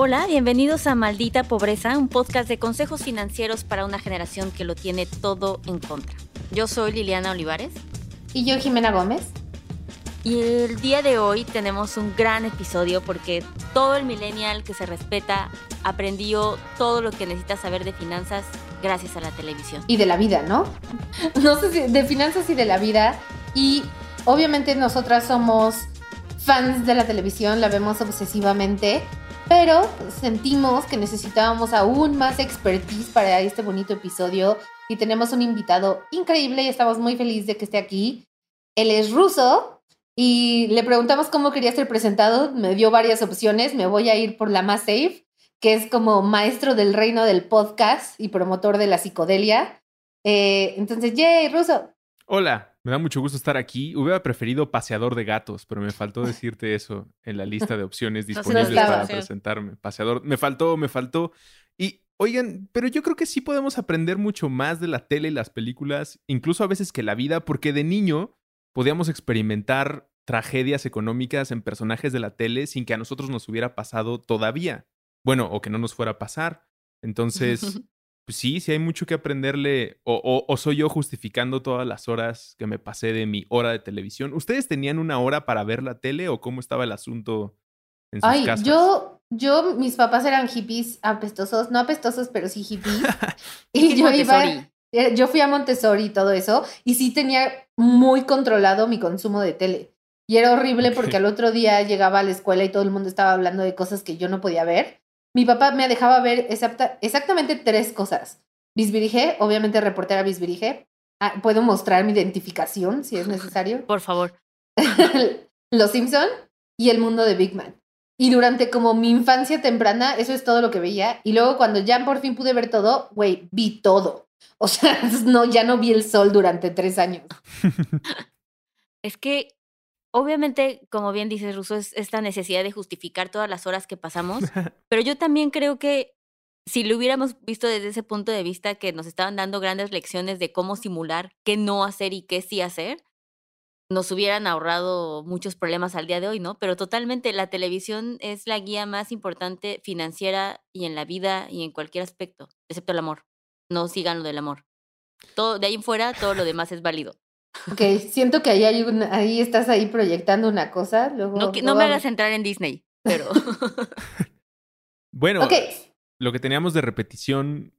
Hola, bienvenidos a Maldita Pobreza, un podcast de consejos financieros para una generación que lo tiene todo en contra. Yo soy Liliana Olivares. Y yo, Jimena Gómez. Y el día de hoy tenemos un gran episodio porque todo el millennial que se respeta aprendió todo lo que necesita saber de finanzas gracias a la televisión. Y de la vida, ¿no? No sé si de finanzas y de la vida. Y obviamente nosotras somos fans de la televisión, la vemos obsesivamente, pero sentimos que necesitábamos aún más expertise para este bonito episodio y tenemos un invitado increíble y estamos muy felices de que esté aquí. Él es ruso y le preguntamos cómo quería ser presentado, me dio varias opciones, me voy a ir por la más safe, que es como maestro del reino del podcast y promotor de la psicodelia. Eh, entonces, yay, ruso. Hola, me da mucho gusto estar aquí. Hubiera preferido paseador de gatos, pero me faltó decirte eso en la lista de opciones disponibles para presentarme. Paseador, me faltó, me faltó. Y oigan, pero yo creo que sí podemos aprender mucho más de la tele y las películas, incluso a veces que la vida, porque de niño podíamos experimentar tragedias económicas en personajes de la tele sin que a nosotros nos hubiera pasado todavía. Bueno, o que no nos fuera a pasar. Entonces, pues sí, sí hay mucho que aprenderle. O, soy yo justificando todas las horas que me pasé de mi hora de televisión. ¿Ustedes tenían una hora para ver la tele o cómo estaba el asunto en sus Ay, Yo, yo, mis papás eran hippies apestosos, no apestosos, pero sí hippies. y yo iba, eh, yo fui a Montessori y todo eso, y sí tenía muy controlado mi consumo de tele. Y era horrible porque al otro día llegaba a la escuela y todo el mundo estaba hablando de cosas que yo no podía ver. Mi papá me dejaba ver exactamente tres cosas. Bisbirige, obviamente reportera Bisbirige. Ah, puedo mostrar mi identificación si es necesario. Por favor. Los Simpson y el mundo de Big Man. Y durante como mi infancia temprana, eso es todo lo que veía. Y luego cuando ya por fin pude ver todo, güey, vi todo. O sea, no, ya no vi el sol durante tres años. es que obviamente, como bien dices, Russo, es esta necesidad de justificar todas las horas que pasamos, pero yo también creo que si lo hubiéramos visto desde ese punto de vista, que nos estaban dando grandes lecciones de cómo simular, qué no hacer y qué sí hacer, nos hubieran ahorrado muchos problemas al día de hoy, ¿no? Pero totalmente, la televisión es la guía más importante financiera y en la vida y en cualquier aspecto, excepto el amor. No sigan lo del amor. Todo, de ahí en fuera, todo lo demás es válido. Ok, siento que ahí, hay ahí estás ahí proyectando una cosa. Luego, no, no me hagas entrar en Disney, pero. bueno, lo que teníamos de repetición,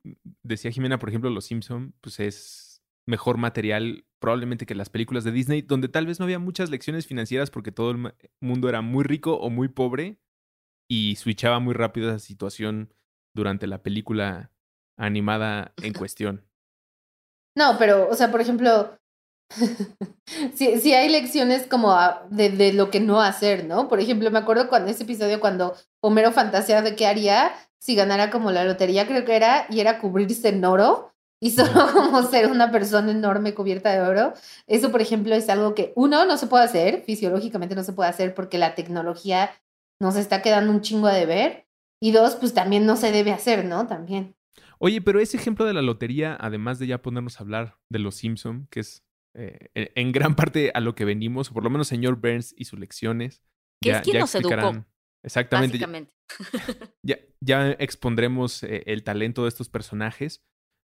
decía Jimena, por ejemplo, Los Simpson, pues es mejor material probablemente que las películas de Disney, donde tal vez no había muchas lecciones financieras porque todo el mundo era muy rico o muy pobre y switchaba muy rápido esa situación durante la película animada en cuestión. No, pero, o sea, por ejemplo, sí, sí hay lecciones como de, de, lo que no hacer, ¿no? Por ejemplo, me acuerdo cuando ese episodio cuando Homero fantaseaba de qué haría si ganara como la lotería, creo que era, y era cubrirse en oro y solo como ser una persona enorme cubierta de oro. Eso, por ejemplo, es algo que uno no se puede hacer, fisiológicamente no se puede hacer porque la tecnología nos está quedando un chingo a deber. Y dos, pues también no se debe hacer, ¿no? También. Oye, pero ese ejemplo de la lotería, además de ya ponernos a hablar de los Simpson, que es eh, en gran parte a lo que venimos, o por lo menos señor Burns y sus lecciones. Que es quien nos educó. Exactamente. Ya, ya, expondremos eh, el talento de estos personajes,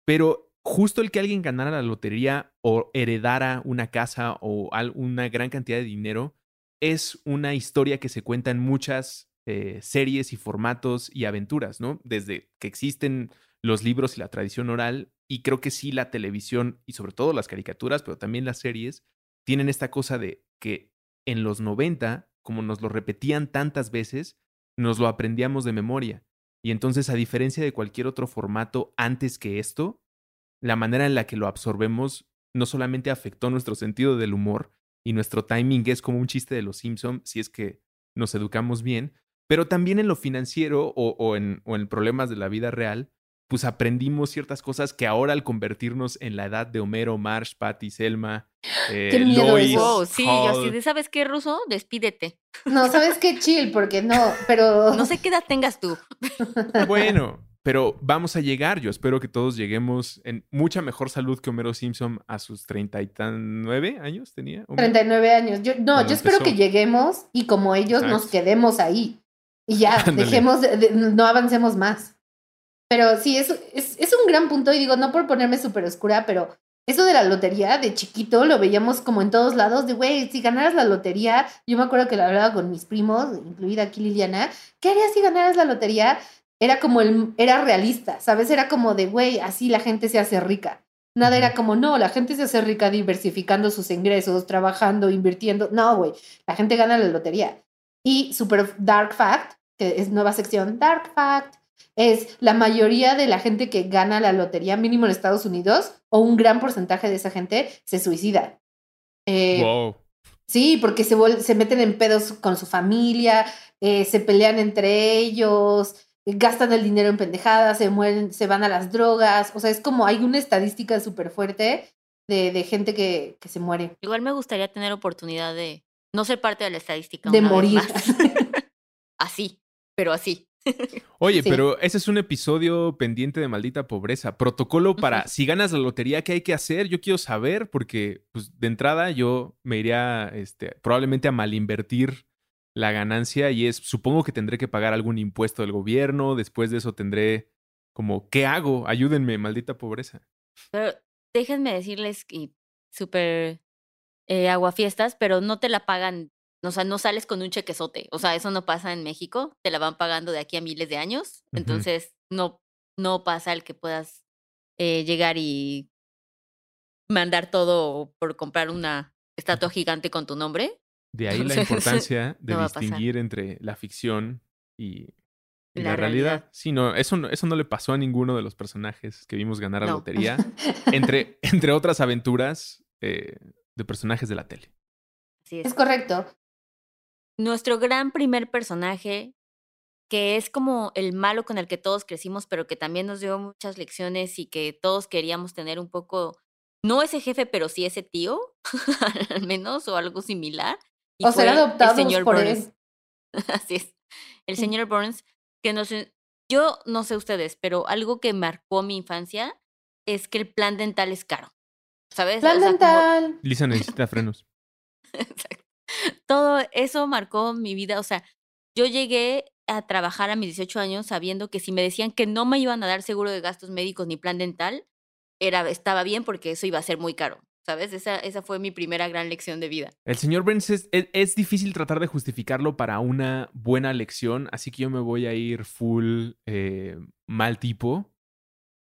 pero justo el que alguien ganara la lotería o heredara una casa o una gran cantidad de dinero es una historia que se cuenta en muchas eh, series y formatos y aventuras, ¿no? Desde que existen los libros y la tradición oral. Y creo que sí la televisión y sobre todo las caricaturas, pero también las series, tienen esta cosa de que en los 90, como nos lo repetían tantas veces, nos lo aprendíamos de memoria. Y entonces, a diferencia de cualquier otro formato antes que esto, la manera en la que lo absorbemos no solamente afectó nuestro sentido del humor y nuestro timing es como un chiste de los Simpson, si es que nos educamos bien, pero también en lo financiero o, en, o en problemas de la vida real, pues aprendimos ciertas cosas que ahora al convertirnos en la edad de Homero, Marsh, Patty, Selma, eh, qué miedo Lois, sí, yo sí, ¿sabes qué, Ruso? Despídete. No, ¿sabes qué? Chill, porque no, pero... No sé qué edad tengas tú. Bueno, pero vamos a llegar. Yo espero que todos lleguemos en mucha mejor salud que Homero Simpson a sus 39 años tenía. 39 años. Yo, no, yo espero que lleguemos y como ellos nos quedemos ahí. Y ya, dejemos, no avancemos más. Pero sí, es, es, es, un gran punto y digo, no por ponerme súper oscura, pero eso de la lotería, de chiquito, lo veíamos como en todos lados, de, güey, si ganaras la lotería, yo me acuerdo que lo hablaba con mis primos, incluida aquí Liliana, ¿qué harías si ganaras la lotería? Era como el, era realista, ¿sabes? Era como de, güey, así la gente se hace rica. Nada era como, no, la gente se hace rica diversificando sus ingresos, trabajando, invirtiendo. No, güey, la gente gana la lotería. Y Super Dark Fact, que es nueva sección, Dark Fact, es la mayoría de la gente que gana la lotería mínimo en Estados Unidos, o un gran porcentaje de esa gente, se suicida. Eh, wow. Sí, porque se, se meten en pedos con su familia, eh, se pelean entre ellos, gastan el dinero en pendejadas, se mueren, se van a las drogas. O sea, es como hay una estadística súper fuerte de, de, gente que, que, se muere. Igual me gustaría tener oportunidad de no ser parte de la estadística. De morir. así, pero así. Oye, pero ese es un episodio pendiente de maldita pobreza. Protocolo para si ganas la lotería, ¿qué hay que hacer? Yo quiero saber, porque pues, de entrada yo me iría este, probablemente a malinvertir la ganancia y es, supongo que tendré que pagar algún impuesto del gobierno, después de eso tendré como, ¿qué hago? Ayúdenme, maldita pobreza. Pero déjenme decirles que súper eh, aguafiestas, pero no te la pagan, o sea, no sales con un chequezote, o sea, eso no pasa en México, te la van pagando de aquí a miles de años, entonces no, no pasa el que puedas eh, llegar y mandar todo por comprar una estatua gigante con tu nombre. De ahí la importancia de distinguir entre la ficción y, la, realidad. Sí, no eso, no, eso no le pasó a ninguno de los personajes que vimos ganar la lotería, entre, entre otras aventuras eh, de personajes de la tele. Sí, es. es correcto. Nuestro gran primer personaje, que es como el malo con el que todos crecimos, pero que también nos dio muchas lecciones y que todos queríamos tener un poco, no ese jefe, pero sí ese tío, al menos, o algo similar, o ser adoptados el señor por Burns. Así es. El señor Burns, que no sé, yo no sé ustedes, pero algo que marcó mi infancia es que el plan dental es caro. ¿Sabes? Plan dental. Lisa necesita frenos. Exacto. Todo eso marcó mi vida. O sea, yo llegué a trabajar a mis 18 años sabiendo que si me decían que no me iban a dar seguro de gastos médicos ni plan dental, era, estaba bien porque eso iba a ser muy caro. ¿Sabes? Esa, esa fue mi primera gran lección de vida. El señor Burns es, es, difícil tratar de justificarlo para una buena lección, así que yo me voy a ir full eh, mal tipo.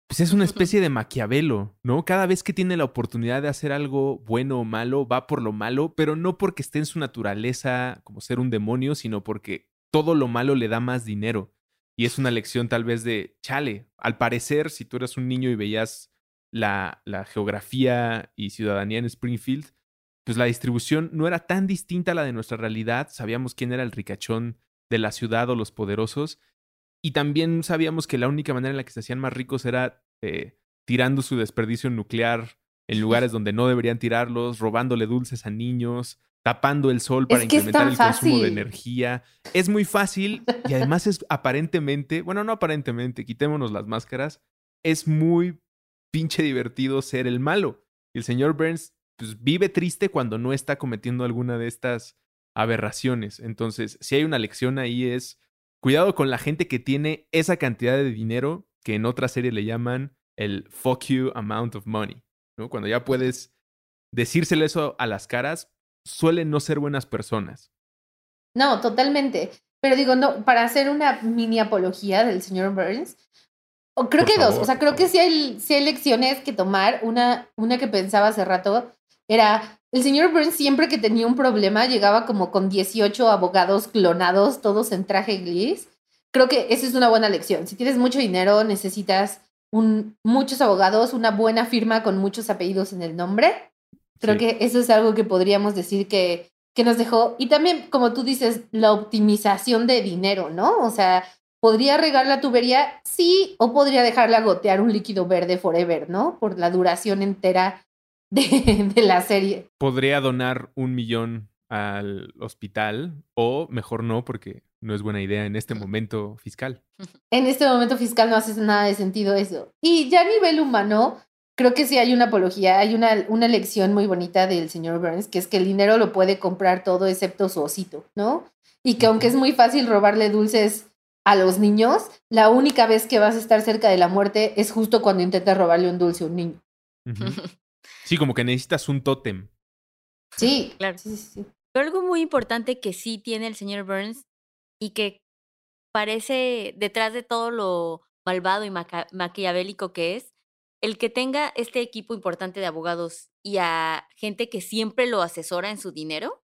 Pues es una especie de maquiavelo, ¿no? Cada vez que tiene la oportunidad de hacer algo bueno o malo, va por lo malo, pero no porque esté en su naturaleza como ser un demonio, sino porque todo lo malo le da más dinero. Y es una lección tal vez de, chale, al parecer, si tú eras un niño y veías la, geografía y ciudadanía en Springfield, pues la distribución no era tan distinta a la de nuestra realidad. Sabíamos quién era el ricachón de la ciudad o los poderosos. Y también sabíamos que la única manera en la que se hacían más ricos era eh, tirando su desperdicio nuclear en lugares donde no deberían tirarlos, robándole dulces a niños, tapando el sol para incrementar el consumo de energía. Es muy fácil y además es aparentemente, bueno, no aparentemente, quitémonos las máscaras, es muy pinche divertido ser el malo. Y el señor Burns pues, vive triste cuando no está cometiendo alguna de estas aberraciones. Entonces, si hay una lección ahí es cuidado con la gente que tiene esa cantidad de dinero que en otra serie le llaman el fuck you amount of money. ¿no? Cuando ya puedes decírselo eso a las caras, suelen no ser buenas personas. No, totalmente. Pero digo, no, para hacer una mini apología del señor Burns, creo que dos, o sea, creo que sí hay, hay lecciones que tomar. Una, una que pensaba hace rato era, el señor Burns siempre que tenía un problema llegaba como con 18 abogados clonados, todos en traje gris. Creo que esa es una buena lección. Si tienes mucho dinero, necesitas un, muchos abogados, una buena firma con muchos apellidos en el nombre. Creo que eso es algo que podríamos decir que, que nos dejó. Y también, como tú dices, la optimización de dinero, ¿no? O sea, ¿Podría regar la tubería? Sí, o podría dejarla gotear un líquido verde forever, ¿no? Por la duración entera de, de, la serie. Podría donar un millón al hospital o mejor no porque no es buena idea en este momento fiscal. En este momento fiscal no hace nada de sentido eso. Y ya a nivel humano, creo que sí hay una apología, hay una, una lección muy bonita del señor Burns, que es que el dinero lo puede comprar todo excepto su osito, ¿no? Y que aunque es muy fácil robarle dulces a los niños, la única vez que vas a estar cerca de la muerte es justo cuando intentas robarle un dulce a un niño. Sí, como que necesitas un tótem. Sí, claro. Sí, sí, Pero algo muy importante que sí tiene el señor Burns y que parece detrás de todo lo malvado y maquiavélico que es, el que tenga este equipo importante de abogados y a gente que siempre lo asesora en su dinero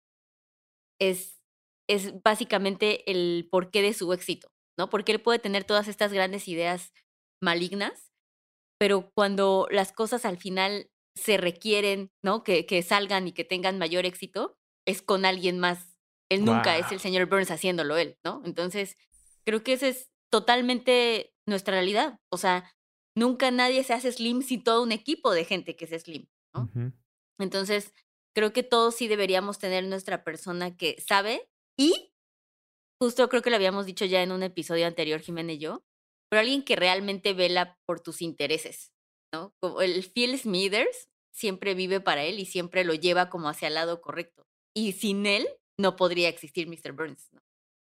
es, es básicamente el porqué de su éxito, ¿no? Porque él puede tener todas estas grandes ideas malignas, pero cuando las cosas al final se requieren, ¿no? Que, que salgan y que tengan mayor éxito, es con alguien más. Él nunca es el señor Burns haciéndolo él, ¿no? Entonces, creo que esa es totalmente nuestra realidad. O sea, nunca nadie se hace slim sin todo un equipo de gente que es slim, ¿no? Entonces, creo que todos sí deberíamos tener nuestra persona que sabe y justo creo que lo habíamos dicho ya en un episodio anterior, Jiménez y yo, pero alguien que realmente vela por tus intereses, ¿no? Como el Phil Smithers siempre vive para él y siempre lo lleva como hacia el lado correcto. Y sin él no podría existir Mr. Burns.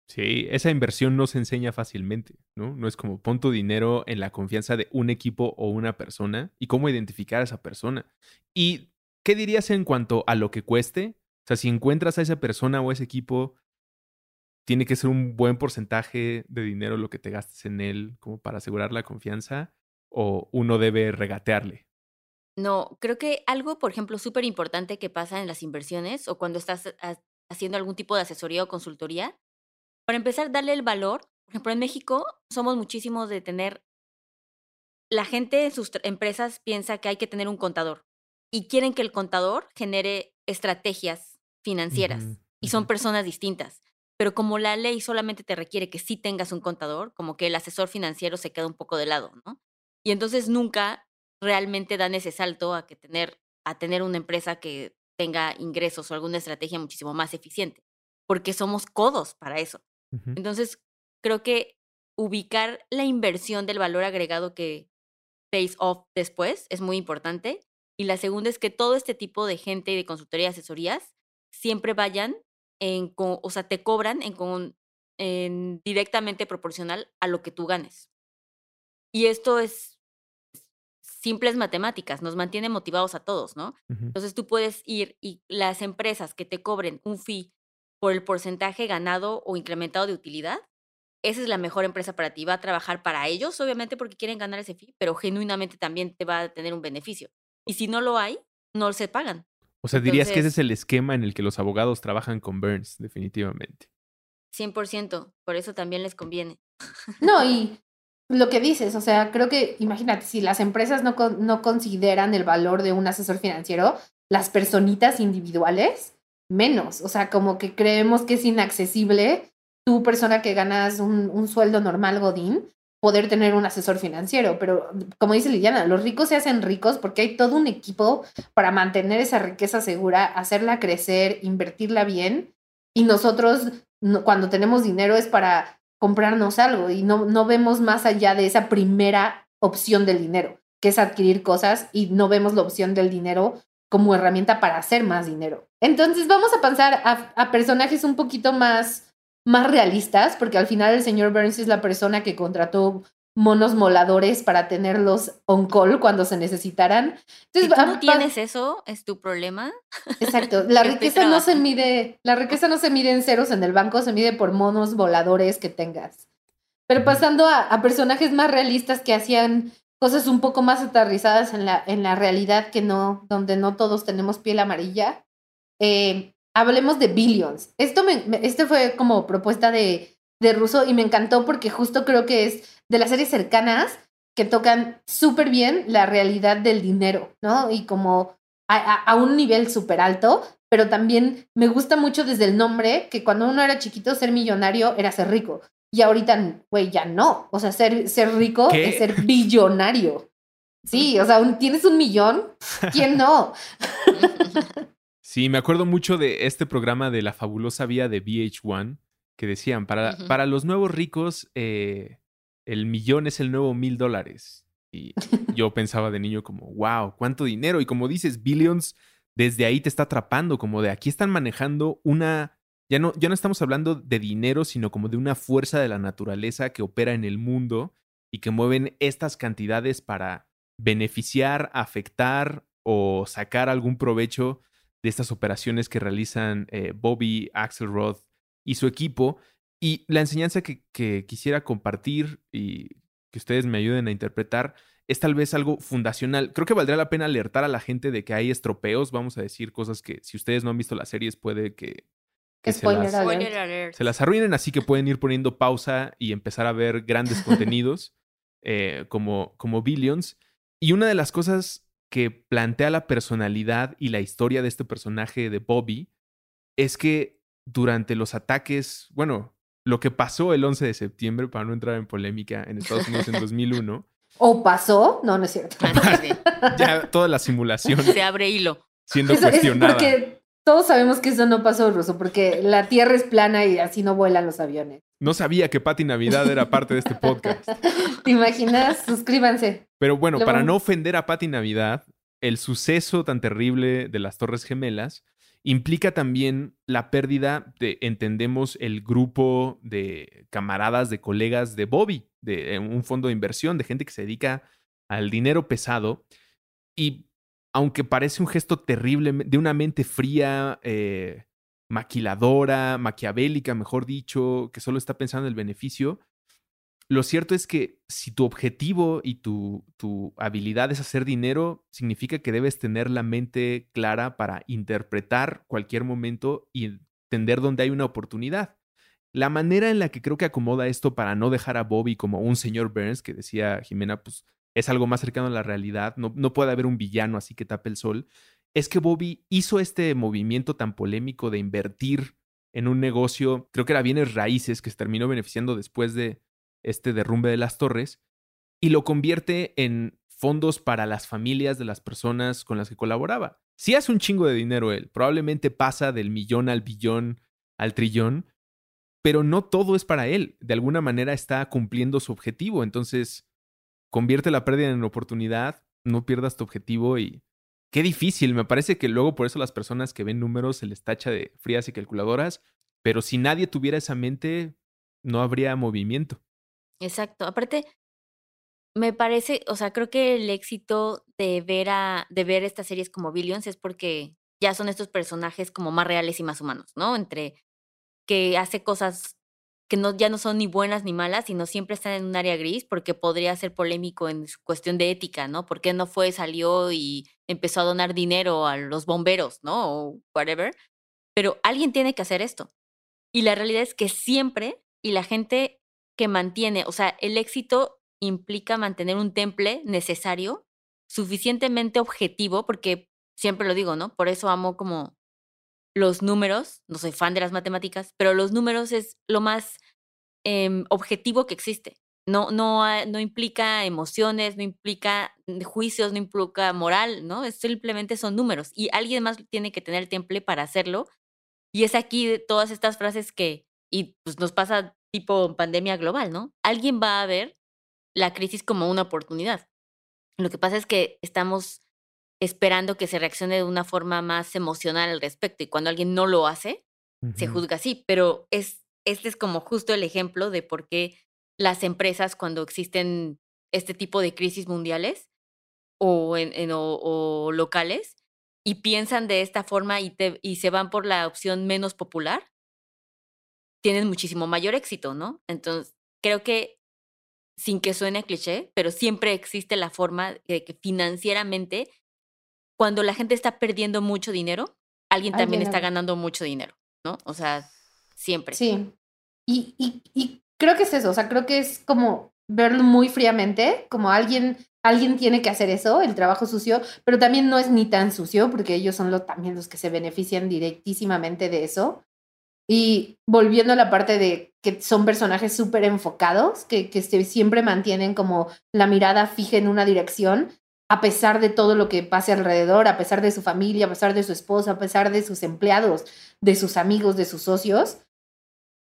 Sí, esa inversión no se enseña fácilmente, ¿no? No es como pon tu dinero en la confianza de un equipo o una persona y cómo identificar a esa persona. ¿Y qué dirías en cuanto a lo que cueste? O sea, si encuentras a esa persona o ese equipo, tiene que ser un buen porcentaje de dinero lo que te gastes en él como para asegurar la confianza o uno debe regatearle. No, creo que algo, por ejemplo, súper importante que pasa en las inversiones o cuando estás haciendo algún tipo de asesoría o consultoría para empezar, darle el valor. Por ejemplo, en México somos muchísimos de tener, la gente en sus empresas piensa que hay que tener un contador y quieren que el contador genere estrategias financieras y son personas distintas. Pero como la ley solamente te requiere que sí tengas un contador, como que el asesor financiero se queda un poco de lado, ¿no? Y entonces nunca realmente dan ese salto a que tener a tener una empresa que tenga ingresos o alguna estrategia muchísimo más eficiente, porque somos codos para eso. Entonces, creo que ubicar la inversión del valor agregado que pays off después es muy importante. Y la segunda es que todo este tipo de gente y de consultoría y asesorías siempre vayan en, o sea, te cobran en, en directamente proporcional a lo que tú ganes. Y esto es simples matemáticas, nos mantiene motivados a todos, ¿no? Entonces tú puedes ir y las empresas que te cobren un fee por el porcentaje ganado o incrementado de utilidad, esa es la mejor empresa para ti. Va a trabajar para ellos, obviamente, porque quieren ganar ese fee, pero genuinamente también te va a tener un beneficio. Y si no lo hay, no se pagan. O sea, dirías que ese es el esquema en el que los abogados trabajan con Burns, definitivamente. 100%, por eso también les conviene. No, y lo que dices, o sea, creo que, imagínate, si las empresas no, no consideran el valor de un asesor financiero, las personitas individuales menos. O sea, como que creemos que es inaccesible tú, persona que ganas un, sueldo normal, Godín, poder tener un asesor financiero. Pero como dice Liliana, los ricos se hacen ricos porque hay todo un equipo para mantener esa riqueza segura, hacerla crecer, invertirla bien. Y nosotros, cuando tenemos dinero, es para comprarnos algo y no, no vemos más allá de esa primera opción del dinero, que es adquirir cosas y no vemos la opción del dinero como herramienta para hacer más dinero. Entonces vamos a pasar a, personajes un poquito más, más realistas, porque al final el señor Burns es la persona que contrató monos moladores para tenerlos on call cuando se necesitaran. Entonces, si tú no tienes eso, es tu problema. Exacto. La riqueza no se mide, la riqueza no se mide en ceros en el banco, se mide por monos voladores que tengas. Pero pasando a, a personajes más realistas que hacían cosas un poco más aterrizadas en la, en la realidad que no, donde no todos tenemos piel amarilla. Eh, hablemos de Billions. Esto me, este fue como propuesta de, de Russo y me encantó porque justo creo que es de las series cercanas que tocan súper bien la realidad del dinero, ¿no? Y como a, a un nivel súper alto, pero también me gusta mucho desde el nombre que cuando uno era chiquito ser millonario era ser rico. Y ahorita, güey, ya no. O sea, ser, ser rico es ser billonario. Sí, o sea, tienes un millón. ¿Quién no? Sí, me acuerdo mucho de este programa de la fabulosa vía de VH1 que decían, para, para los nuevos ricos, eh, el millón es el nuevo mil dólares. Y yo pensaba de niño como, wow, cuánto dinero. Y como dices, Billions, desde ahí te está atrapando, como de aquí están manejando una... Ya no, ya no estamos hablando de dinero, sino como de una fuerza de la naturaleza que opera en el mundo y que mueven estas cantidades para beneficiar, afectar o sacar algún provecho de estas operaciones que realizan eh, Bobby, Axelrod y su equipo. Y la enseñanza que, que quisiera compartir y que ustedes me ayuden a interpretar es tal vez algo fundacional. Creo que valdría la pena alertar a la gente de que hay estropeos, vamos a decir cosas que si ustedes no han visto las series puede que, se, las, se, las, arruinen, así que pueden ir poniendo pausa y empezar a ver grandes contenidos eh, como, como Billions. Y una de las cosas que plantea la personalidad y la historia de este personaje de Bobby es que durante los ataques, bueno, lo que pasó el 11 de septiembre, para no entrar en polémica, en Estados Unidos en 2001. ¿O pasó? No, no es cierto. Ah, ya toda la simulación. Se abre hilo. Siendo cuestionada. porque todos sabemos que eso no pasó, Ruso, porque la Tierra es plana y así no vuelan los aviones. No sabía que Pati Navidad era parte de este podcast. ¿Te imaginas? Suscríbanse. Pero bueno, para no ofender a Pati Navidad, el suceso tan terrible de las Torres Gemelas implica también la pérdida de, entendemos, el grupo de camaradas, de colegas de Bobby, de un fondo de inversión, de gente que se dedica al dinero pesado. Y aunque parece un gesto terrible de una mente fría, eh, maquiladora, maquiavélica, mejor dicho, que solo está pensando en el beneficio, lo cierto es que si tu objetivo y tu, tu, habilidad es hacer dinero, significa que debes tener la mente clara para interpretar cualquier momento y entender dónde hay una oportunidad. La manera en la que creo que acomoda esto para no dejar a Bobby como un señor Burns, que decía Jimena, pues es algo más cercano a la realidad, no, no puede haber un villano así que tape el sol, es que Bobby hizo este movimiento tan polémico de invertir en un negocio, creo que era bienes raíces, que se terminó beneficiando después de este derrumbe de las torres, y lo convierte en fondos para las familias de las personas con las que colaboraba. Si hace un chingo de dinero él, probablemente pasa del millón al billón al trillón, pero no todo es para él. De alguna manera está cumpliendo su objetivo, entonces convierte la pérdida en oportunidad, no pierdas tu objetivo y Qué difícil, me parece que luego por eso las personas que ven números se les tacha de frías y calculadoras, pero si nadie tuviera esa mente, no habría movimiento. Exacto. Aparte, me parece, o sea, creo que el éxito de ver a, de ver estas series como Billions es porque ya son estos personajes como más reales y más humanos, ¿no? Entre que hace cosas que no, ya no son ni buenas ni malas, sino siempre están en un área gris, porque podría ser polémico en cuestión de ética, ¿no? ¿Por qué no fue, salió y empezó a donar dinero a los bomberos, ¿no? O whatever. Pero alguien tiene que hacer esto. Y la realidad es que siempre, y la gente que mantiene, o sea, el éxito implica mantener un temple necesario, suficientemente objetivo, porque siempre lo digo, ¿no? Por eso amo como los números, no soy fan de las matemáticas, pero los números es lo más em, objetivo que existe. No, no, no implica emociones, no implica juicios, no implica moral, ¿no? Es simplemente son números y alguien más tiene que tener el temple para hacerlo. Y es aquí todas estas frases que, y pues nos pasa tipo pandemia global, ¿no? Alguien va a ver la crisis como una oportunidad. Lo que pasa es que estamos esperando que se reaccione de una forma más emocional al respecto y cuando alguien no lo hace, se juzga así, pero es, este es como justo el ejemplo de por qué las empresas cuando existen este tipo de crisis mundiales o, en, o, locales y piensan de esta forma y, y se van por la opción menos popular, tienen muchísimo mayor éxito, ¿no? Entonces, creo que sin que suene cliché, pero siempre existe la forma de que financieramente cuando la gente está perdiendo mucho dinero, alguien también está ganando mucho dinero, ¿no? O sea, siempre. Sí. Y, y, y, creo que es eso, o sea, creo que es como verlo muy fríamente, como alguien, alguien tiene que hacer eso, el trabajo sucio, pero también no es ni tan sucio, porque ellos son los, también los que se benefician directísimamente de eso. Y volviendo a la parte de que son personajes súper enfocados, que, que siempre mantienen como la mirada fija en una dirección, a pesar de todo lo que pase alrededor, a pesar de su familia, a pesar de su esposa, a pesar de sus empleados, de sus amigos, de sus socios.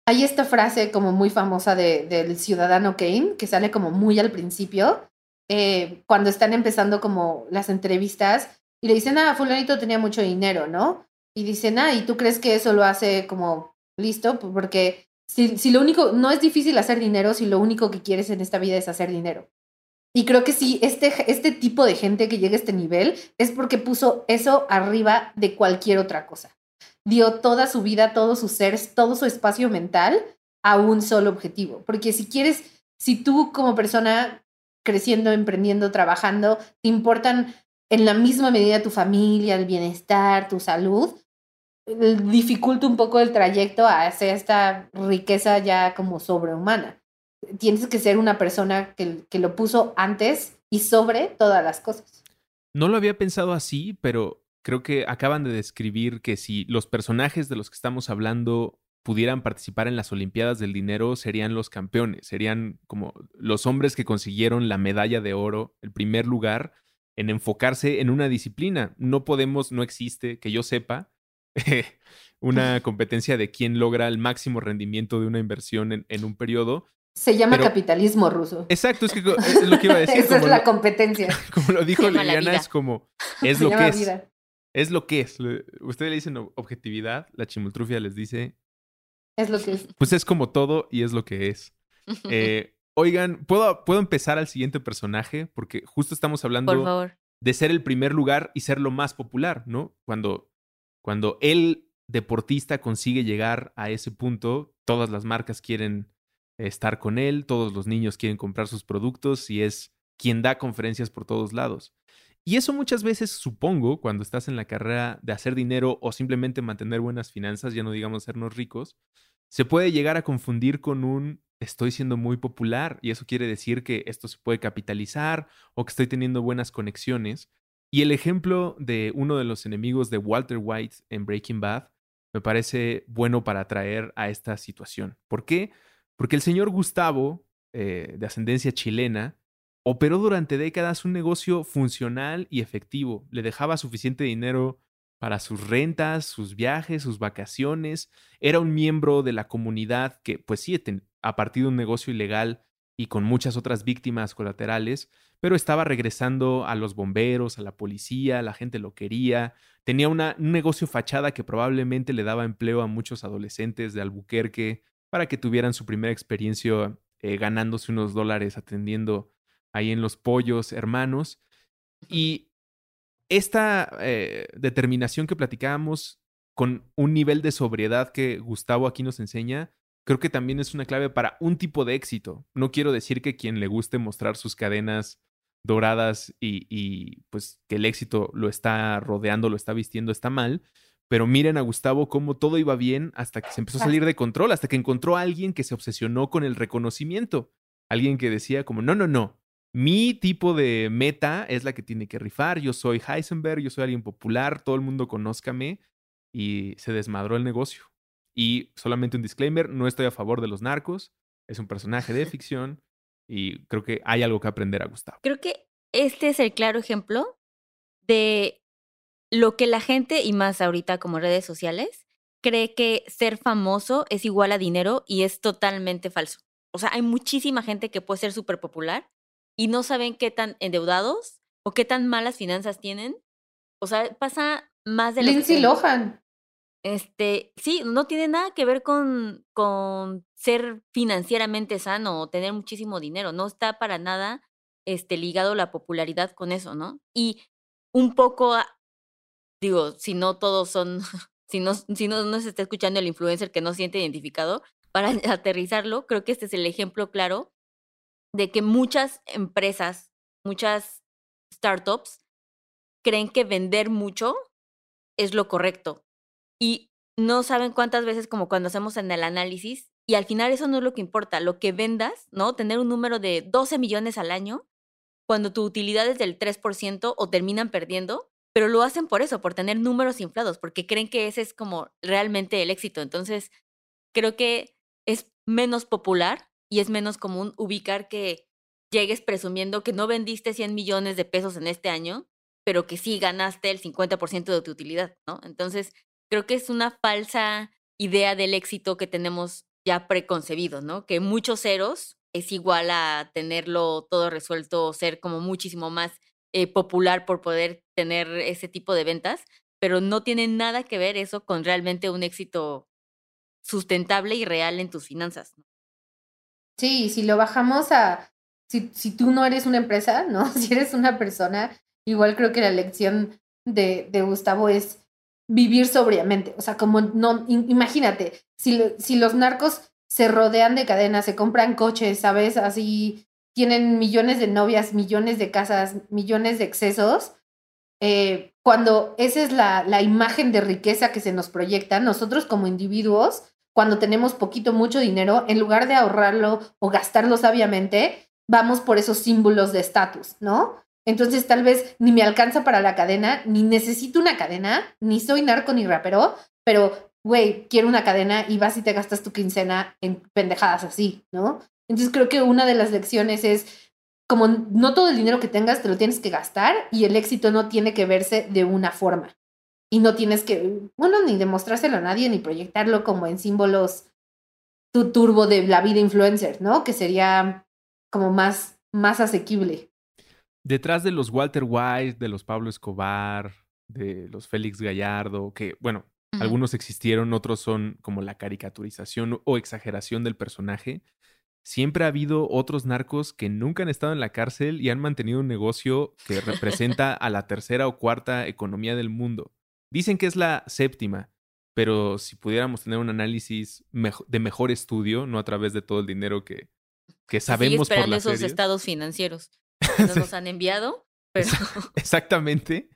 Hay esta frase como muy famosa de, del ciudadano Kane, que sale como muy al principio, eh, cuando están empezando como las entrevistas y le dicen, ah, fulanito tenía mucho dinero, ¿no? Y dicen, ah, ¿y tú crees que eso lo hace como listo? Porque si, si lo único, no es difícil hacer dinero si lo único que quieres en esta vida es hacer dinero. Y creo que sí, este, este tipo de gente que llega a este nivel es porque puso eso arriba de cualquier otra cosa. Dio toda su vida, todo su ser, todo su espacio mental a un solo objetivo. Porque si quieres, si tú como persona creciendo, emprendiendo, trabajando, te importan en la misma medida tu familia, el bienestar, tu salud, dificulta un poco el trayecto hacia esta riqueza ya como sobrehumana tienes que ser una persona que, que lo puso antes y sobre todas las cosas. No lo había pensado así, pero creo que acaban de describir que si los personajes de los que estamos hablando pudieran participar en las Olimpiadas del Dinero, serían los campeones, serían como los hombres que consiguieron la medalla de oro, el primer lugar en enfocarse en una disciplina. No podemos, no existe, que yo sepa, una competencia de quién logra el máximo rendimiento de una inversión en, en un periodo, se llama capitalismo ruso. Exacto, es, que, es lo que iba a decir. Esa es la competencia. Como lo dijo Liliana, es como, es lo que es. Es lo que es. Ustedes le dicen objetividad, la chimultrufia les dice... Es lo que es. Pues es como todo y es lo que es. Eh, oigan, ¿puedo, ¿puedo empezar al siguiente personaje? Porque justo estamos hablando de ser el primer lugar y ser lo más popular, ¿no? Cuando, cuando el deportista consigue llegar a ese punto, todas las marcas quieren estar con él, todos los niños quieren comprar sus productos y es quien da conferencias por todos lados. Y eso muchas veces, supongo, cuando estás en la carrera de hacer dinero o simplemente mantener buenas finanzas, ya no digamos sernos ricos, se puede llegar a confundir con un estoy siendo muy popular y eso quiere decir que esto se puede capitalizar o que estoy teniendo buenas conexiones. Y el ejemplo de uno de los enemigos de Walter White en Breaking Bad me parece bueno para atraer a esta situación. ¿Por qué? Porque el señor Gustavo, eh, de ascendencia chilena, operó durante décadas un negocio funcional y efectivo. Le dejaba suficiente dinero para sus rentas, sus viajes, sus vacaciones. Era un miembro de la comunidad que, pues sí, a partir de un negocio ilegal y con muchas otras víctimas colaterales, pero estaba regresando a los bomberos, a la policía, la gente lo quería. Tenía un negocio fachada que probablemente le daba empleo a muchos adolescentes de Albuquerque, para que tuvieran su primera experiencia eh, ganándose unos dólares atendiendo ahí en los pollos hermanos. Y esta eh, determinación que platicábamos con un nivel de sobriedad que Gustavo aquí nos enseña, creo que también es una clave para un tipo de éxito. No quiero decir que quien le guste mostrar sus cadenas doradas y, y, pues que el éxito lo está rodeando, lo está vistiendo, está mal, pero miren a Gustavo cómo todo iba bien hasta que se empezó a salir de control, hasta que encontró a alguien que se obsesionó con el reconocimiento. Alguien que decía como, no, no, no, mi tipo de meta es la que tiene que rifar, yo soy Heisenberg, yo soy alguien popular, todo el mundo conózcame y se desmadró el negocio. Y solamente un disclaimer, no estoy a favor de los narcos, es un personaje de ficción y creo que hay algo que aprender a Gustavo. Creo que este es el claro ejemplo de lo que la gente, y más ahorita como redes sociales, cree que ser famoso es igual a dinero y es totalmente falso. O sea, hay muchísima gente que puede ser súper popular y no saben qué tan endeudados o qué tan malas finanzas tienen. O sea, pasa más de lo Lindsay Lohan. Este, sí, no tiene nada que ver con, con ser financieramente sano o tener muchísimo dinero. No está para nada este, ligado la popularidad con eso, ¿no? Y un poco digo, si no todos son, si no, si no, no se está escuchando el influencer que no siente identificado, para aterrizarlo, creo que este es el ejemplo claro de que muchas empresas, muchas startups creen que vender mucho es lo correcto y no saben cuántas veces como cuando hacemos en el análisis y al final eso no es lo que importa, lo que vendas, ¿no? Tener un número de 12 millones al año cuando tu utilidad es del 3% o terminan perdiendo, pero lo hacen por eso, por tener números inflados, porque creen que ese es como realmente el éxito. Entonces, creo que es menos popular y es menos común ubicar que llegues presumiendo que no vendiste 100 millones de pesos en este año, pero que sí ganaste el 50% de tu utilidad, ¿no? Entonces, creo que es una falsa idea del éxito que tenemos ya preconcebido, ¿no? Que muchos ceros es igual a tenerlo todo resuelto, ser como muchísimo más eh, popular por poder tener ese tipo de ventas, pero no tiene nada que ver eso con realmente un éxito sustentable y real en tus finanzas. Sí, si lo bajamos a, si, si tú no eres una empresa, ¿no? Si eres una persona, igual creo que la lección de, de Gustavo es vivir sobriamente. O sea, como no, imagínate, si, si los narcos se rodean de cadenas, se compran coches, ¿sabes? Así tienen millones de novias, millones de casas, millones de excesos. Eh, cuando esa es la, la imagen de riqueza que se nos proyecta, nosotros como individuos, cuando tenemos poquito, mucho dinero, en lugar de ahorrarlo o gastarlo sabiamente, vamos por esos símbolos de estatus, ¿no? Entonces tal vez ni me alcanza para la cadena, ni necesito una cadena, ni soy narco ni rapero, pero, güey, quiero una cadena y vas y te gastas tu quincena en pendejadas así, ¿no? Entonces creo que una de las lecciones es, como no todo el dinero que tengas te lo tienes que gastar y el éxito no tiene que verse de una forma. Y no tienes que, bueno, ni demostrárselo a nadie, ni proyectarlo como en símbolos tu turbo de la vida influencer, ¿no? Que sería como más, más asequible. Detrás de los Walter White, de los Pablo Escobar, de los Félix Gallardo, que, bueno, algunos existieron, otros son como la caricaturización o exageración del personaje. Siempre ha habido otros narcos que nunca han estado en la cárcel y han mantenido un negocio que representa a la tercera o cuarta economía del mundo. Dicen que es la séptima, pero si pudiéramos tener un análisis de mejor estudio, no a través de todo el dinero que, que sabemos por la esos estados financieros no nos han enviado, pero... Exactamente.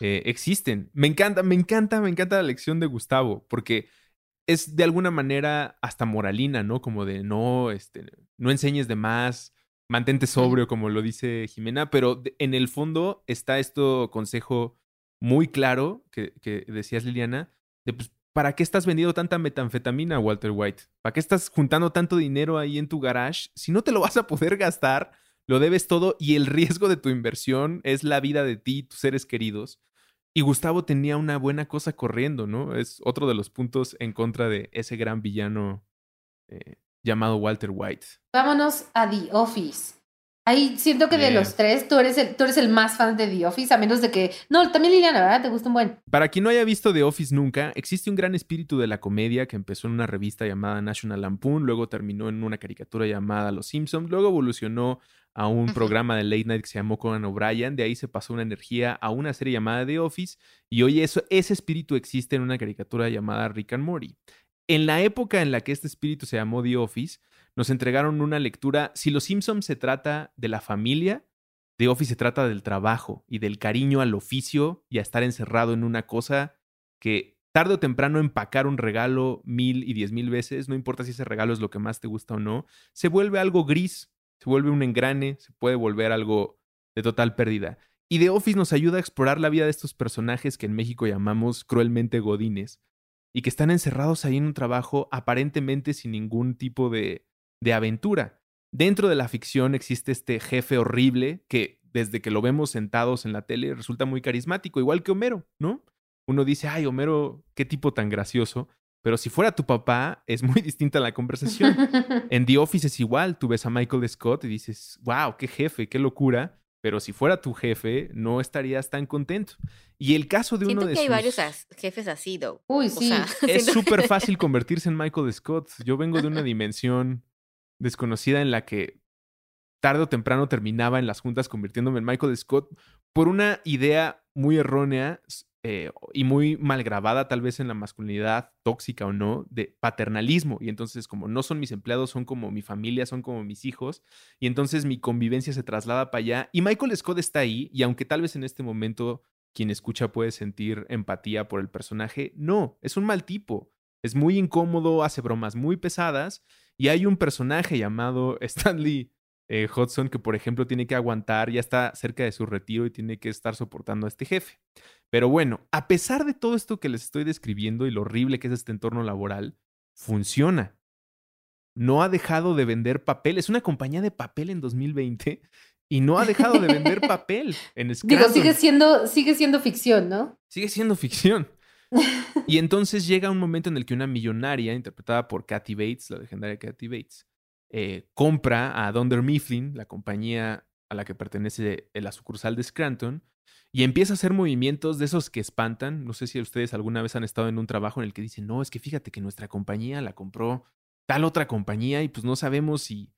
Eh, existen. Me encanta, me encanta, me encanta la lección de Gustavo, porque es de alguna manera hasta moralina, ¿no? Como de no, este, no enseñes de más, mantente sobrio, como lo dice Jimena, pero en el fondo está esto consejo muy claro que, que decías, Liliana, de pues, ¿para qué estás vendiendo tanta metanfetamina, Walter White? ¿Para qué estás juntando tanto dinero ahí en tu garage si no te lo vas a poder gastar lo debes todo y el riesgo de tu inversión es la vida de ti y tus seres queridos. Y Gustavo tenía una buena cosa corriendo, ¿no? Es otro de los puntos en contra de ese gran villano eh, llamado Walter White. Vámonos a The Office. Ahí siento que de los tres, tú eres, el, tú eres el más fan de The Office, a menos de que. No, también Liliana, ¿verdad? ¿Te gusta un buen? Para quien no haya visto The Office nunca, existe un gran espíritu de la comedia que empezó en una revista llamada National Lampoon, luego terminó en una caricatura llamada Los Simpsons, luego evolucionó a un programa de late night que se llamó Conan O'Brien, de ahí se pasó una energía a una serie llamada The Office, y hoy eso, ese espíritu existe en una caricatura llamada Rick and Morty. En la época en la que este espíritu se llamó The Office, nos entregaron una lectura. Si Los Simpsons se trata de la familia, The Office se trata del trabajo y del cariño al oficio y a estar encerrado en una cosa que tarde o temprano empacar un regalo mil y diez mil veces, no importa si ese regalo es lo que más te gusta o no, se vuelve algo gris, se vuelve un engrane, se puede volver algo de total pérdida. Y The Office nos ayuda a explorar la vida de estos personajes que en México llamamos cruelmente godines y que están encerrados ahí en un trabajo aparentemente sin ningún tipo de de aventura. Dentro de la ficción existe este jefe horrible que desde que lo vemos sentados en la tele resulta muy carismático, igual que Homero, ¿no? Uno dice, ay, Homero, qué tipo tan gracioso. Pero si fuera tu papá, es muy distinta la conversación. En The Office es igual, tú ves a Michael Scott y dices, wow, qué jefe, qué locura. Pero si fuera tu jefe, no estarías tan contento. Y el caso de uno de que hay varios jefes así, though. Uy, sí. es súper fácil convertirse en Michael Scott. Yo vengo de una dimensión desconocida en la que tarde o temprano terminaba en las juntas convirtiéndome en Michael Scott por una idea muy errónea eh, y muy mal grabada tal vez en la masculinidad tóxica o no, de paternalismo. Y entonces como no son mis empleados, son como mi familia, son como mis hijos. Y entonces mi convivencia se traslada para allá. Y Michael Scott está ahí y aunque tal vez en este momento quien escucha puede sentir empatía por el personaje, no, es un mal tipo. Es muy incómodo, hace bromas muy pesadas y hay un personaje llamado Stanley eh, Hudson que, por ejemplo, tiene que aguantar, ya está cerca de su retiro y tiene que estar soportando a este jefe. Pero bueno, a pesar de todo esto que les estoy describiendo y lo horrible que es este entorno laboral, funciona. No ha dejado de vender papel. Es una compañía de papel en 2020 y no ha dejado de vender papel en Digo, sigue siendo, sigue siendo ficción, ¿no? Sigue siendo ficción. y entonces llega un momento en el que una millonaria, interpretada por Kathy Bates, la legendaria Kathy Bates, eh, compra a Dunder Mifflin, la compañía a la que pertenece la sucursal de Scranton, y empieza a hacer movimientos de esos que espantan. No sé si ustedes alguna vez han estado en un trabajo en el que dicen, no, es que fíjate que nuestra compañía la compró tal otra compañía y pues no sabemos si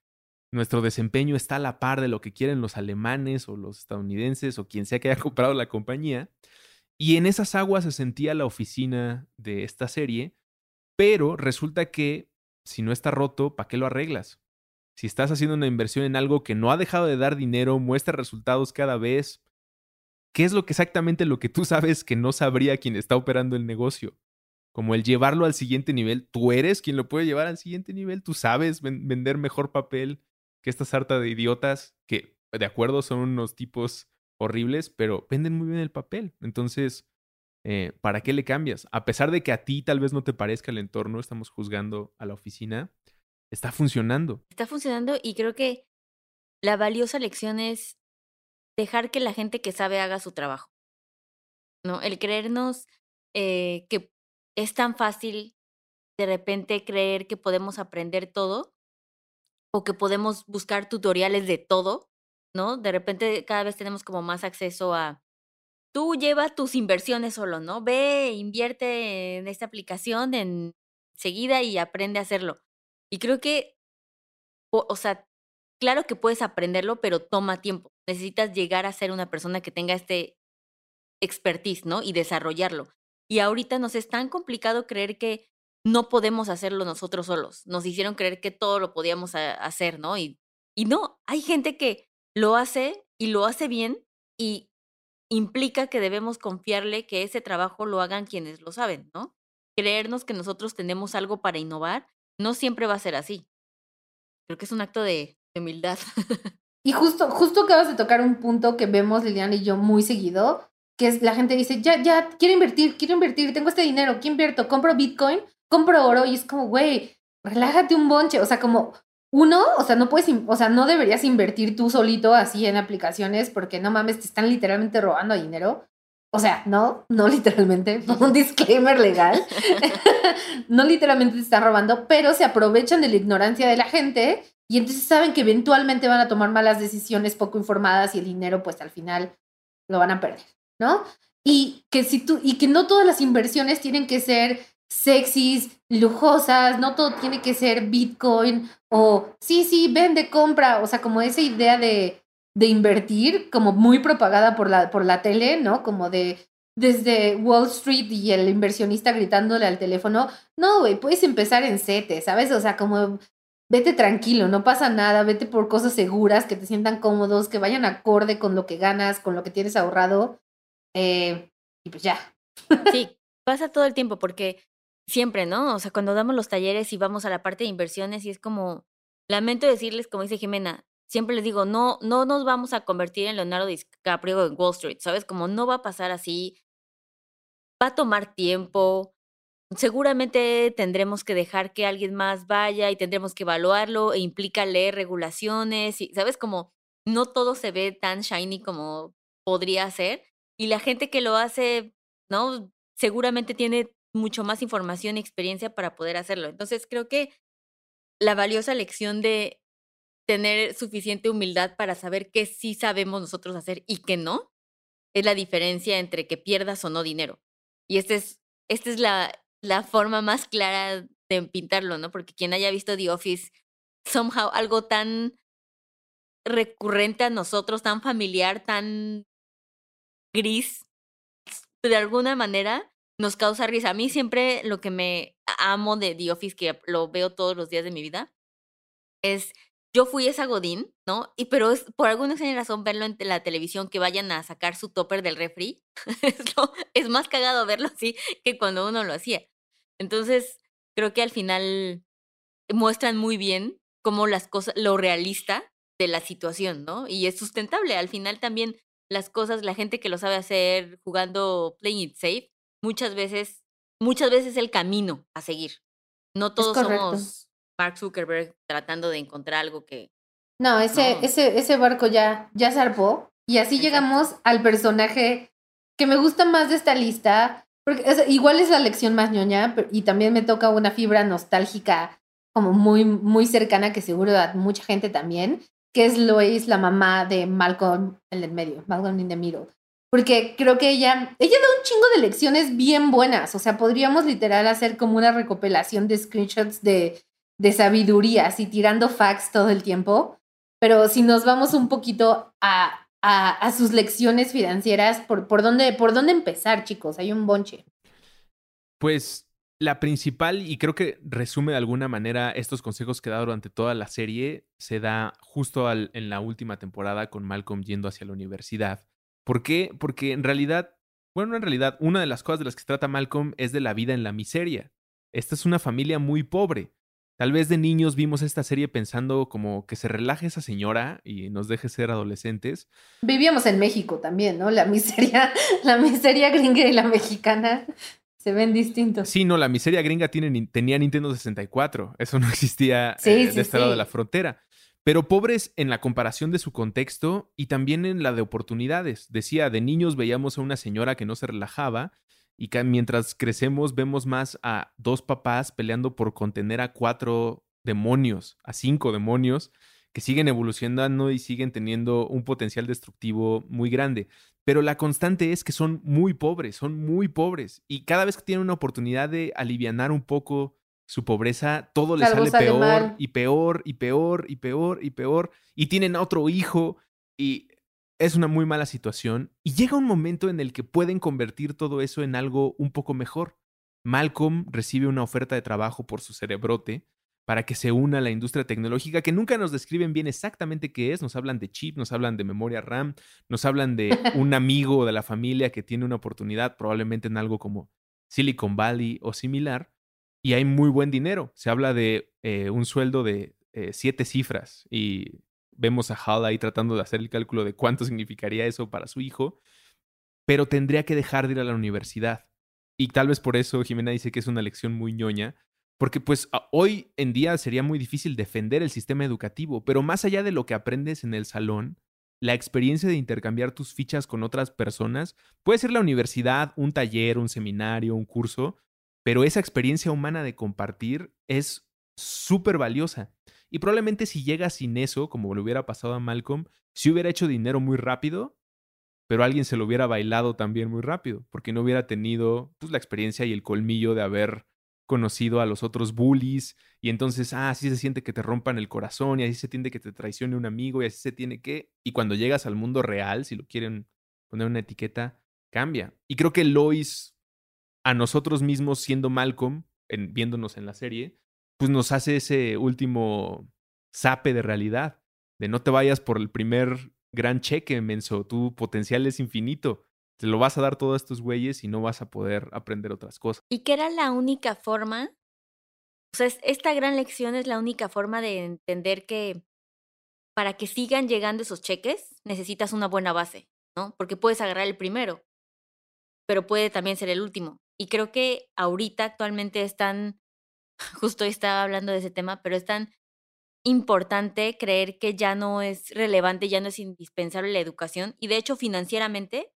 nuestro desempeño está a la par de lo que quieren los alemanes o los estadounidenses o quien sea que haya comprado la compañía. Y en esas aguas se sentía la oficina de esta serie, pero resulta que si no está roto, ¿para qué lo arreglas? Si estás haciendo una inversión en algo que no ha dejado de dar dinero, muestra resultados cada vez, ¿qué es lo que exactamente lo que tú sabes que no sabría quien está operando el negocio? Como el llevarlo al siguiente nivel, tú eres quien lo puede llevar al siguiente nivel, tú sabes vender mejor papel que esta sarta de idiotas que, de acuerdo, son unos tipos horribles, pero venden muy bien el papel. Entonces, eh, ¿para qué le cambias? A pesar de que a ti tal vez no te parezca el entorno, estamos juzgando a la oficina, está funcionando. Está funcionando y creo que la valiosa lección es dejar que la gente que sabe haga su trabajo. ¿No? El creernos eh, que es tan fácil de repente creer que podemos aprender todo o que podemos buscar tutoriales de todo, ¿no? De repente cada vez tenemos como más acceso a, tú lleva tus inversiones solo, ¿no? Ve, invierte en esta aplicación en seguida y aprende a hacerlo. Y creo que, o, sea, claro que puedes aprenderlo, pero toma tiempo. Necesitas llegar a ser una persona que tenga este expertise, ¿no? Y desarrollarlo. Y ahorita nos es tan complicado creer que no podemos hacerlo nosotros solos. Nos hicieron creer que todo lo podíamos hacer, ¿no? Y, y no, hay gente que lo hace y lo hace bien y implica que debemos confiarle que ese trabajo lo hagan quienes lo saben, ¿no? Creernos que nosotros tenemos algo para innovar no siempre va a ser así. Creo que es un acto de, humildad. y justo, justo acabas de tocar un punto que vemos Liliana y yo muy seguido, que es la gente dice, ya, ya, quiero invertir, quiero invertir, tengo este dinero, ¿qué invierto? ¿Compro Bitcoin? compro oro y es como, güey, relájate un bonche. O sea, como uno, o sea, no puedes, o sea, no deberías invertir tú solito así en aplicaciones porque no mames, te están literalmente robando dinero. O sea, no, no literalmente, un disclaimer legal. no literalmente te están robando, pero se aprovechan de la ignorancia de la gente y entonces saben que eventualmente van a tomar malas decisiones poco informadas y el dinero pues al final lo van a perder, ¿no? Y que si tú y que no todas las inversiones tienen que ser sexys, lujosas, no todo tiene que ser Bitcoin o sí, sí, vende, compra, o sea, como esa idea de, de invertir, como muy propagada por la, por la tele, ¿no? Como de desde Wall Street y el inversionista gritándole al teléfono, no, güey, puedes empezar en CETE, ¿sabes? O sea, como vete tranquilo, no pasa nada, vete por cosas seguras, que te sientan cómodos, que vayan acorde con lo que ganas, con lo que tienes ahorrado, eh, y pues ya. Sí, pasa todo el tiempo porque siempre, ¿no? O sea, cuando damos los talleres y vamos a la parte de inversiones y es como, lamento decirles, como dice Jimena, siempre les digo, no, no nos vamos a convertir en Leonardo DiCaprio en Wall Street, ¿sabes? Como no va a pasar así, va a tomar tiempo, seguramente tendremos que dejar que alguien más vaya y tendremos que evaluarlo e implica leer regulaciones, y, ¿sabes? Como no todo se ve tan shiny como podría ser y la gente que lo hace, ¿no? Seguramente tiene mucho más información y experiencia para poder hacerlo. Entonces, creo que la valiosa lección de tener suficiente humildad para saber qué sí sabemos nosotros hacer y qué no, es la diferencia entre que pierdas o no dinero. Y esta es, esta es la, la forma más clara de pintarlo, ¿no? Porque quien haya visto The Office, somehow algo tan recurrente a nosotros, tan familiar, tan gris, de alguna manera nos causa risa. A mí siempre lo que me amo de The Office, que lo veo todos los días de mi vida, es yo fui esa Godín, ¿no? Y pero es, por alguna razón verlo en la televisión que vayan a sacar su topper del refri, es, es más cagado verlo así que cuando uno lo hacía. Entonces, creo que al final muestran muy bien cómo las cosas, lo realista de la situación, ¿no? Y es sustentable. Al final también las cosas, la gente que lo sabe hacer jugando Playing It Safe, muchas veces, muchas veces el camino a seguir. No todos somos Mark Zuckerberg tratando de encontrar algo que. No, ese, ese, ese barco ya, ya zarpó. Y así llegamos al personaje que me gusta más de esta lista. Porque igual es la lección más ñoña, y también me toca una fibra nostálgica como muy, muy cercana, que seguro a mucha gente también, que es Lois, la mamá de Malcolm en el medio, Malcolm in the Middle. Porque creo que ella, ella da un chingo de lecciones bien buenas. O sea, podríamos literal hacer como una recopilación de screenshots de, de sabiduría, así tirando facts todo el tiempo. Pero si nos vamos un poquito a, a, sus lecciones financieras, ¿por, por, dónde, ¿por dónde empezar, chicos? Hay un bonche. Pues la principal, y creo que resume de alguna manera estos consejos que da durante toda la serie, se da justo en la última temporada con Malcolm yendo hacia la universidad. ¿Por qué? Porque en realidad, bueno, en realidad, una de las cosas de las que se trata Malcolm es de la vida en la miseria. Esta es una familia muy pobre. Tal vez de niños vimos esta serie pensando como que se relaje esa señora y nos deje ser adolescentes. Vivíamos en México también, ¿no? La miseria, la miseria gringa y la mexicana se ven distintos. Sí, no, la miseria gringa tiene, tenía Nintendo 64. Eso no existía eh, de este lado de la frontera. Pero pobres en la comparación de su contexto y también en la de oportunidades. Decía, de niños veíamos a una señora que no se relajaba y que mientras crecemos vemos más a dos papás peleando por contener a cuatro demonios, a cinco demonios que siguen evolucionando y siguen teniendo un potencial destructivo muy grande. Pero la constante es que son muy pobres, son muy pobres. Y cada vez que tienen una oportunidad de alivianar un poco su pobreza, todo les sale, peor y peor y peor y peor y peor. Y tienen otro hijo y es una muy mala situación. Y llega un momento en el que pueden convertir todo eso en algo un poco mejor. Malcolm recibe una oferta de trabajo por su cerebrote para que se una a la industria tecnológica, que nunca nos describen bien exactamente qué es. Nos hablan de chip, nos hablan de memoria RAM, nos hablan de un amigo de la familia que tiene una oportunidad, probablemente en algo como Silicon Valley o similar, y hay muy buen dinero. Se habla de eh, un sueldo de eh, siete cifras y vemos a Hal ahí tratando de hacer el cálculo de cuánto significaría eso para su hijo, pero tendría que dejar de ir a la universidad. Y tal vez por eso Jimena dice que es una lección muy ñoña, porque pues hoy en día sería muy difícil defender el sistema educativo, pero más allá de lo que aprendes en el salón, la experiencia de intercambiar tus fichas con otras personas, puede ser la universidad, un taller, un seminario, un curso, pero esa experiencia humana de compartir es súper valiosa. Y probablemente si llega sin eso, como le hubiera pasado a Malcolm, si hubiera hecho dinero muy rápido, pero alguien se lo hubiera bailado también muy rápido, porque no hubiera tenido pues, la experiencia y el colmillo de haber conocido a los otros bullies y entonces, ah, así se siente que te rompan el corazón y así se tiende que te traicione un amigo y así se tiene que... Y cuando llegas al mundo real, si lo quieren poner una etiqueta, cambia. Y creo que Lois, a nosotros mismos siendo Malcolm, en, viéndonos en la serie, pues nos hace ese último sape de realidad, de no te vayas por el primer gran cheque, menso, tu potencial es infinito te lo vas a dar todos estos güeyes y no vas a poder aprender otras cosas. Y que era la única forma, o sea, esta gran lección es la única forma de entender que para que sigan llegando esos cheques necesitas una buena base, ¿no? Porque puedes agarrar el primero, pero puede también ser el último. Y creo que ahorita actualmente es tan, justo estaba hablando de ese tema, pero es tan importante creer que ya no es relevante, ya no es indispensable la educación. Y de hecho, financieramente,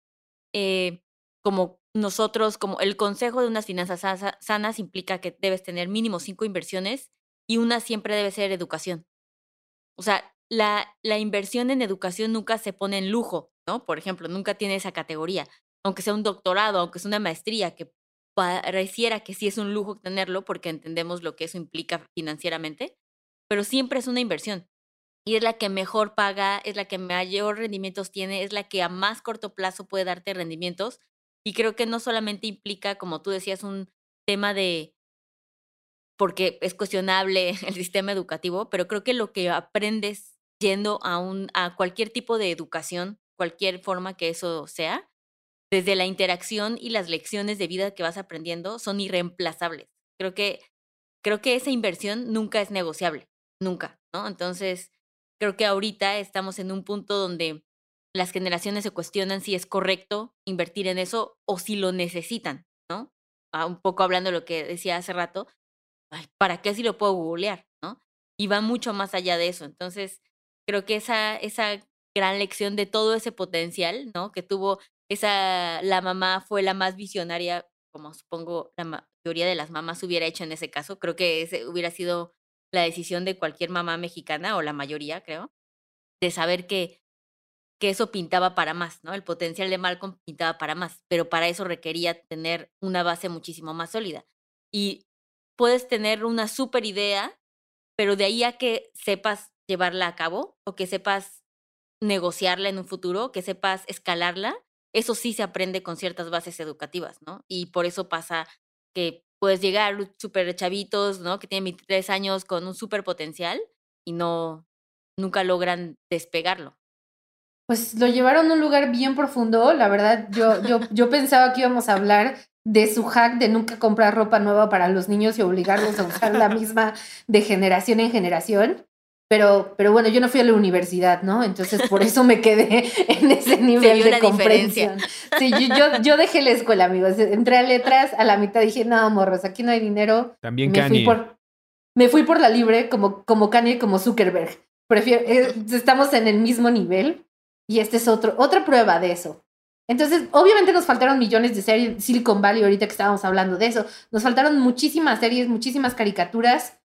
eh, como nosotros, como el consejo de unas finanzas sanas implica que debes tener mínimo cinco inversiones y una siempre debe ser educación. O sea, la, la inversión en educación nunca se pone en lujo, ¿no? Por ejemplo, nunca tiene esa categoría, aunque sea un doctorado, aunque sea una maestría, que pareciera que sí es un lujo tenerlo porque entendemos lo que eso implica financieramente, pero siempre es una inversión y es la que mejor paga, es la que mayor rendimientos tiene, es la que a más corto plazo puede darte rendimientos. Y creo que no solamente implica, como tú decías, un tema de, porque es cuestionable el sistema educativo, pero creo que lo que aprendes yendo a, un, a cualquier tipo de educación, cualquier forma que eso sea, desde la interacción y las lecciones de vida que vas aprendiendo, son irreemplazables. Creo que, creo que esa inversión nunca es negociable, nunca, ¿no? Entonces, Creo que ahorita estamos en un punto donde las generaciones se cuestionan si es correcto invertir en eso o si lo necesitan, ¿no? Ah, un poco hablando de lo que decía hace rato, ¿para qué si lo puedo googlear, ¿no? Y va mucho más allá de eso. Entonces, creo que esa, esa gran lección de todo ese potencial, ¿no? Que tuvo esa, la mamá fue la más visionaria, como supongo la mayoría de las mamás hubiera hecho en ese caso. Creo que ese hubiera sido la decisión de cualquier mamá mexicana, o la mayoría, creo, de saber que, que eso pintaba para más, ¿no? El potencial de Malcolm pintaba para más, pero para eso requería tener una base muchísimo más sólida. Y puedes tener una super idea, pero de ahí a que sepas llevarla a cabo o que sepas negociarla en un futuro, que sepas escalarla, eso sí se aprende con ciertas bases educativas, ¿no? Y por eso pasa que puedes llegar súper chavitos, ¿no? Que tienen 23 años con un súper potencial y no, nunca logran despegarlo. Pues lo llevaron a un lugar bien profundo, la verdad, yo, yo, yo pensaba que íbamos a hablar de su hack de nunca comprar ropa nueva para los niños y obligarlos a usar la misma de generación en generación. Pero, pero bueno, yo no fui a la universidad, ¿no? Entonces por eso me quedé en ese nivel de comprensión. Sí, yo, yo, dejé la escuela, amigos. Entré a letras, a la mitad dije, no, morros, aquí no hay dinero. También me Fui por, me fui por la libre como, como Kanye, como Zuckerberg. Prefiero, eh, estamos en el mismo nivel y esta es otro, otra prueba de eso. Entonces, obviamente nos faltaron millones de series, Silicon Valley, ahorita que estábamos hablando de eso, nos faltaron muchísimas series, muchísimas caricaturas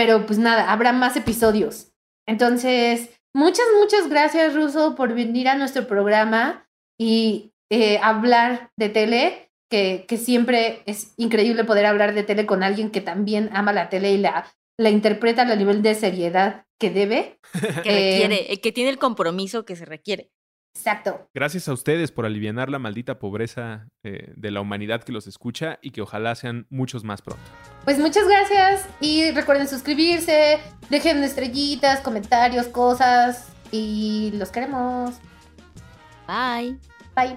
pero pues nada, habrá más episodios. Entonces, muchas, muchas gracias, Ruso, por venir a nuestro programa y eh, hablar de tele, que, que, siempre es increíble poder hablar de tele con alguien que también ama la tele y la, la interpreta a nivel de seriedad que debe. que requiere, eh, que tiene el compromiso que se requiere. Exacto. Gracias a ustedes por aliviar la maldita pobreza eh, de la humanidad que los escucha y que ojalá sean muchos más pronto. Pues muchas gracias y recuerden suscribirse, dejen estrellitas, comentarios, cosas y los queremos. Bye. Bye.